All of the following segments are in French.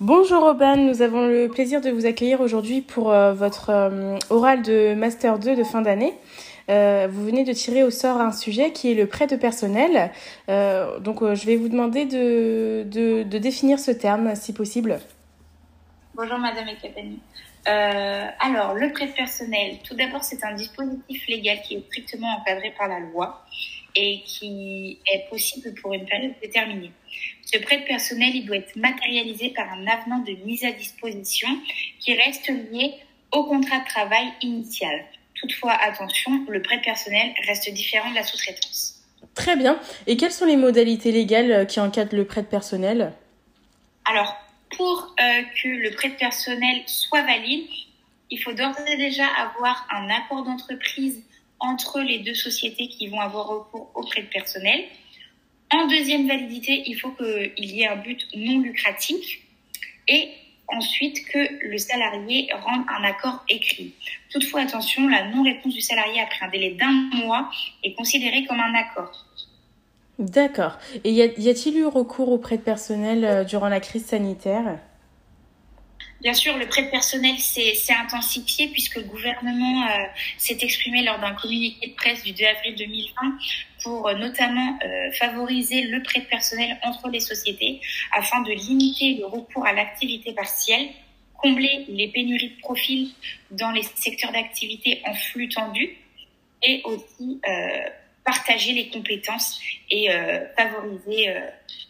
Bonjour Robin, nous avons le plaisir de vous accueillir aujourd'hui pour euh, votre euh, oral de Master 2 de fin d'année. Euh, vous venez de tirer au sort un sujet qui est le prêt de personnel. donc je vais vous demander de, définir ce terme si possible. Bonjour Madame Ekapani. alors le prêt de personnel, tout d'abord c'est un dispositif légal qui est strictement encadré par la loi et qui est possible pour une période déterminée. Ce prêt personnel, il doit être matérialisé par un avenant de mise à disposition qui reste lié au contrat de travail initial. Toutefois, attention, le prêt personnel reste différent de la sous-traitance. Très bien. Et quelles sont les modalités légales qui encadrent le prêt personnel? Alors, pour euh, que le prêt personnel soit valide, il faut d'ores et déjà avoir un accord d'entreprise entre les deux sociétés qui vont avoir recours au prêt personnel. En deuxième validité, il faut qu'il y ait un but non lucratif et ensuite que le salarié rende un accord écrit. Toutefois, attention, la non-réponse du salarié après un délai d'un mois est considérée comme un accord. D'accord. Et y a-t-il eu recours au prêt personnel euh, durant la crise sanitaire? Bien sûr, le prêt personnel s'est intensifié puisque le gouvernement euh, s'est exprimé lors d'un communiqué de presse du 2 avril 2020 pour euh, notamment euh, favoriser le prêt personnel entre les sociétés afin de limiter le recours à l'activité partielle, combler les pénuries de profils dans les secteurs d'activité en flux tendu et aussi partager les compétences et favoriser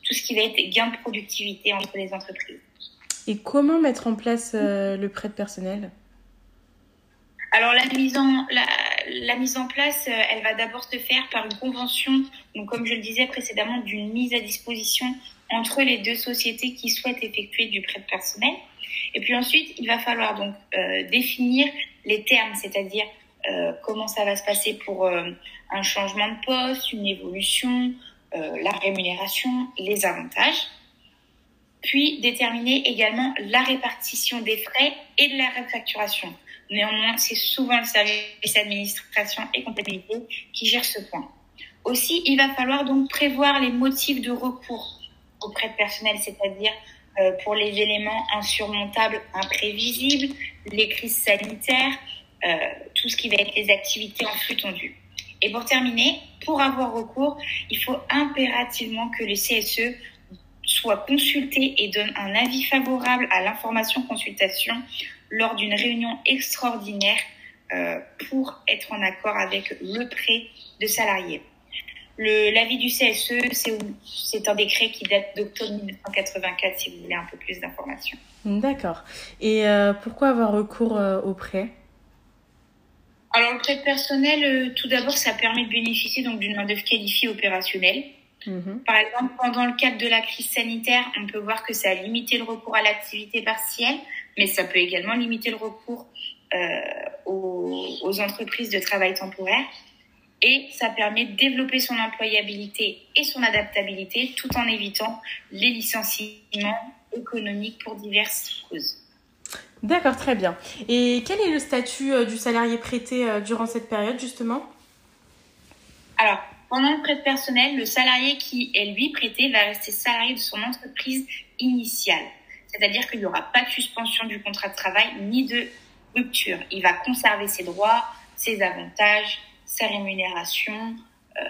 tout ce qui va être gain de productivité entre les entreprises. Et comment mettre en place euh, le prêt personnel? Alors la mise en la, mise en place, euh, elle va d'abord se faire par une convention, donc comme je le disais précédemment, d'une mise à disposition entre les deux sociétés qui souhaitent effectuer du prêt personnel. Et puis ensuite, il va falloir donc euh, définir les termes, c'est-à-dire comment ça va se passer pour un changement de poste, une évolution, la rémunération, les avantages puis déterminer également la répartition des frais et de la refacturation. Néanmoins, c'est souvent le service administration et comptabilité qui gère ce point. Aussi, il va falloir donc prévoir les motifs de recours auprès de personnel, c'est-à-dire euh, pour les éléments insurmontables, imprévisibles, les crises sanitaires, euh, tout ce qui va être les activités en flux tendu. Et pour terminer, pour avoir recours, il faut impérativement que le CSE soit consulté et donne un avis favorable à l'information consultation lors d'une réunion extraordinaire euh, pour être en accord avec le prêt de salariés. L'avis du CSE, c'est un décret qui date d'octobre 1984, si vous voulez un peu plus d'informations. D'accord. Et euh, pourquoi avoir recours euh, au prêt? Alors, le prêt personnel, tout d'abord, ça permet de bénéficier d'une main-d'œuvre qualifiée opérationnelle. Mhm. Par exemple, pendant le cadre de la crise sanitaire, on peut voir que ça a limité le recours à l'activité partielle, mais ça peut également limiter le recours euh, aux, entreprises de travail temporaire. Et ça permet de développer son employabilité et son adaptabilité tout en évitant les licenciements économiques pour diverses causes. D'accord, très bien. Et quel est le statut euh, du salarié prêté euh, durant cette période, justement? Alors, pendant le prêt personnel, le salarié qui est lui prêté va rester salarié de son entreprise initiale. C'est-à-dire qu'il n'y aura pas de suspension du contrat de travail ni de rupture. Il va conserver ses droits, ses avantages, sa rémunération, euh,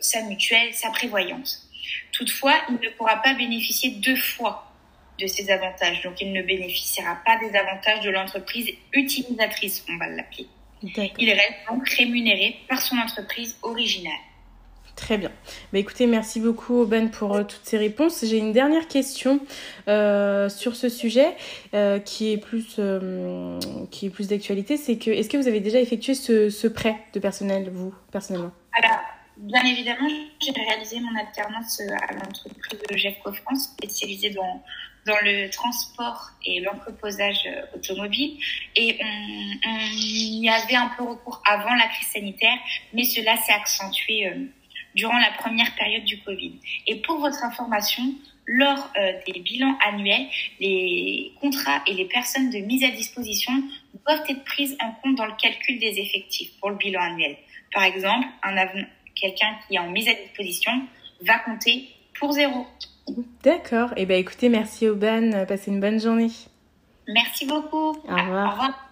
sa mutuelle, sa prévoyance. Toutefois, il ne pourra pas bénéficier deux fois de ces avantages. Donc, il ne bénéficiera pas des avantages de l'entreprise utilisatrice, on va l'appeler. Il reste donc rémunéré par son entreprise originale. Très bien. Bah, écoutez, merci beaucoup Ben pour euh, toutes ces réponses. J'ai une dernière question euh, sur ce sujet euh, qui est plus qui est plus d'actualité. C'est que est-ce que vous avez déjà effectué ce, ce prêt de personnel vous personnellement? Alors, bien évidemment, j'ai réalisé mon alternance à l'entreprise de GEFCO France spécialisée dans dans le transport et l'entreposage automobile. Et on, on, y avait un peu recours avant la crise sanitaire, mais cela s'est accentué durant la première période du Covid. Et pour votre information, lors euh, des bilans annuels, les contrats et les personnes de mise à disposition doivent être prises en compte dans le calcul des effectifs pour le bilan annuel. Par exemple, un quelqu'un qui est en mise à disposition va compter pour zéro. D'accord. Eh ben écoutez, merci Aubane. Passez une bonne journée. Merci beaucoup. Au revoir. Au revoir.